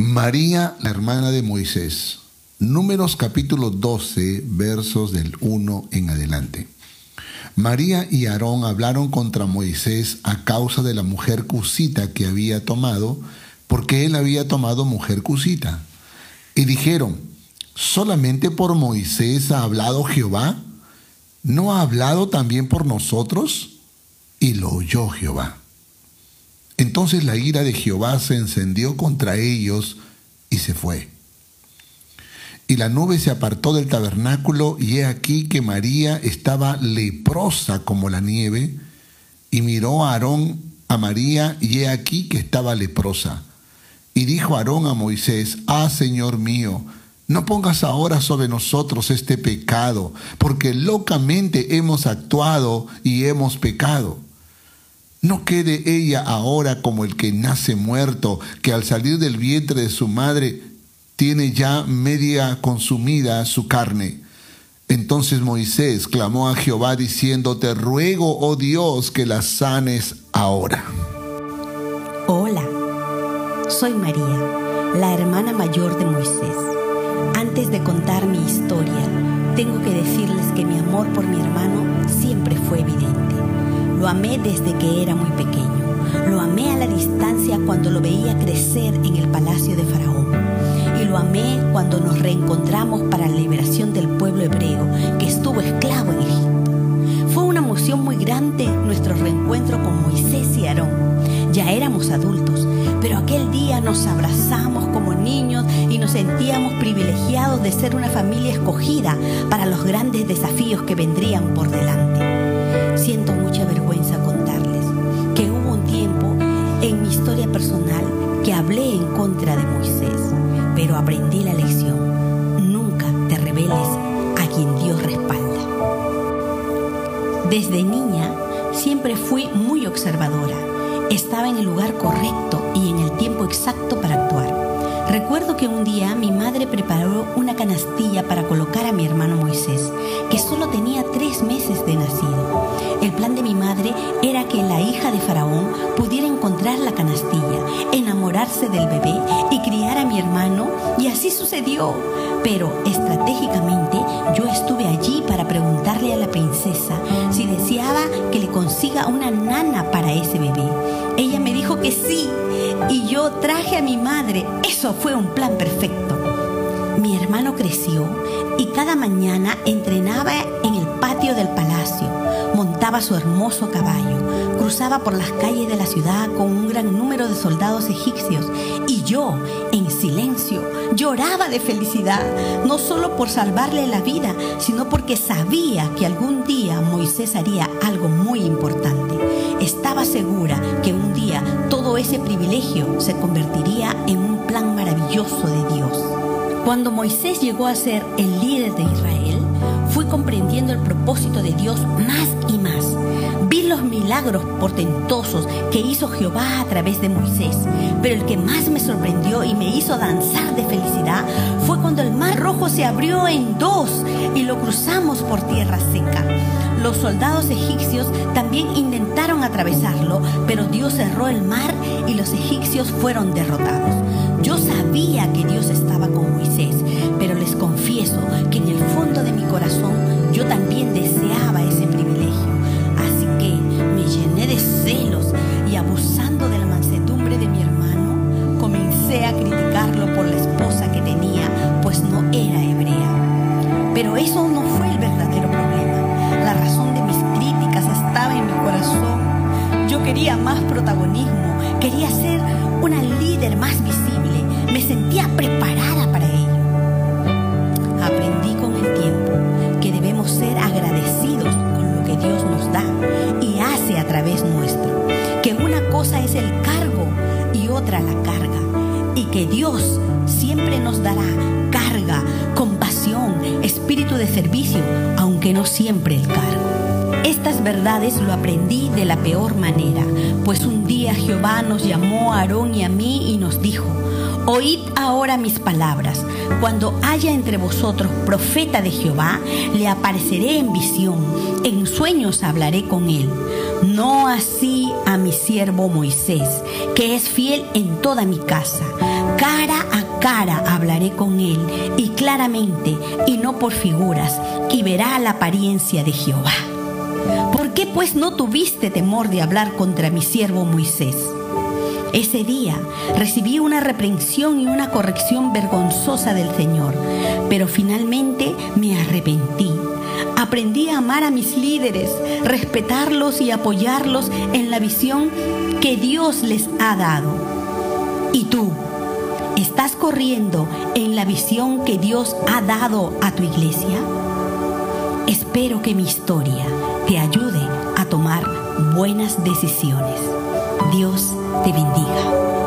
María, la hermana de Moisés. Números capítulo 12, versos del 1 en adelante. María y Aarón hablaron contra Moisés a causa de la mujer cusita que había tomado, porque él había tomado mujer cusita. Y dijeron, ¿solamente por Moisés ha hablado Jehová? ¿No ha hablado también por nosotros? Y lo oyó Jehová. Entonces la ira de Jehová se encendió contra ellos y se fue. Y la nube se apartó del tabernáculo y he aquí que María estaba leprosa como la nieve, y miró a Aarón a María y he aquí que estaba leprosa. Y dijo Aarón a Moisés, Ah, Señor mío, no pongas ahora sobre nosotros este pecado, porque locamente hemos actuado y hemos pecado. No quede ella ahora como el que nace muerto, que al salir del vientre de su madre tiene ya media consumida su carne. Entonces Moisés clamó a Jehová diciendo, te ruego, oh Dios, que la sanes ahora. Hola, soy María, la hermana mayor de Moisés. Antes de contar mi historia, tengo que decirles que mi amor por mi hermano siempre fue evidente. Lo amé desde que era muy pequeño. Lo amé a la distancia cuando lo veía crecer en el palacio de Faraón y lo amé cuando nos reencontramos para la liberación del pueblo hebreo que estuvo esclavo en Egipto. Fue una emoción muy grande nuestro reencuentro con Moisés y Aarón. Ya éramos adultos, pero aquel día nos abrazamos como niños y nos sentíamos privilegiados de ser una familia escogida para los grandes desafíos que vendrían por delante. Siento mucha vergüenza hablé en contra de Moisés pero aprendí la lección. Nunca te reveles a quien Dios respalda. Desde niña siempre fui muy observadora. Estaba en el lugar correcto y en el tiempo exacto para actuar. Recuerdo que un día mi madre preparó una canastilla para colocar a mi hermano Moisés, que solo tenía tres meses de nacido. El plan de mi madre era que la hija de Faraón pudiera encontrar la canastilla, enamorarse del bebé y criar a mi hermano, y así sucedió. Pero estratégicamente yo estuve allí para preguntarle a la princesa si deseaba que le consiga una nana para ese bebé. Ella me dijo que sí, y yo traje a mi madre. Eso fue un plan perfecto. Hermano creció y cada mañana entrenaba en el patio del palacio, montaba su hermoso caballo, cruzaba por las calles de la ciudad con un gran número de soldados egipcios y yo, en silencio, lloraba de felicidad, no solo por salvarle la vida, sino porque sabía que algún día Moisés haría algo muy importante. Estaba segura que un día todo ese privilegio se convertiría en un plan maravilloso de. Cuando Moisés llegó a ser el líder de Israel, fui comprendiendo el propósito de Dios más y más. Vi los milagros portentosos que hizo Jehová a través de Moisés, pero el que más me sorprendió y me hizo danzar de felicidad fue cuando el mar rojo se abrió en dos y lo cruzamos por tierra seca. Los soldados egipcios también intentaron atravesarlo, pero Dios cerró el mar y los egipcios fueron derrotados. Yo sabía que Dios estaba con Moisés, pero les confieso que en el fondo de mi corazón yo también deseaba ese privilegio. Así que me llené de celos y abusando de la mansedumbre de mi hermano, comencé a criticarlo por la esposa que tenía, pues no era hebrea. Pero eso no fue el verdadero problema. La razón de mis críticas estaba en mi corazón. Yo quería más protagonismo, quería es el cargo y otra la carga, y que Dios siempre nos dará carga, compasión, espíritu de servicio, aunque no siempre el cargo. Estas verdades lo aprendí de la peor manera, pues un día Jehová nos llamó a Aarón y a mí y nos dijo, Oíd ahora mis palabras. Cuando haya entre vosotros profeta de Jehová, le apareceré en visión, en sueños hablaré con él. No así a mi siervo Moisés, que es fiel en toda mi casa. Cara a cara hablaré con él y claramente y no por figuras y verá la apariencia de Jehová. ¿Por qué pues no tuviste temor de hablar contra mi siervo Moisés? Ese día recibí una reprensión y una corrección vergonzosa del Señor, pero finalmente me arrepentí. Aprendí a amar a mis líderes, respetarlos y apoyarlos en la visión que Dios les ha dado. ¿Y tú? ¿Estás corriendo en la visión que Dios ha dado a tu iglesia? Espero que mi historia te ayude a tomar buenas decisiones. Dios te bendiga.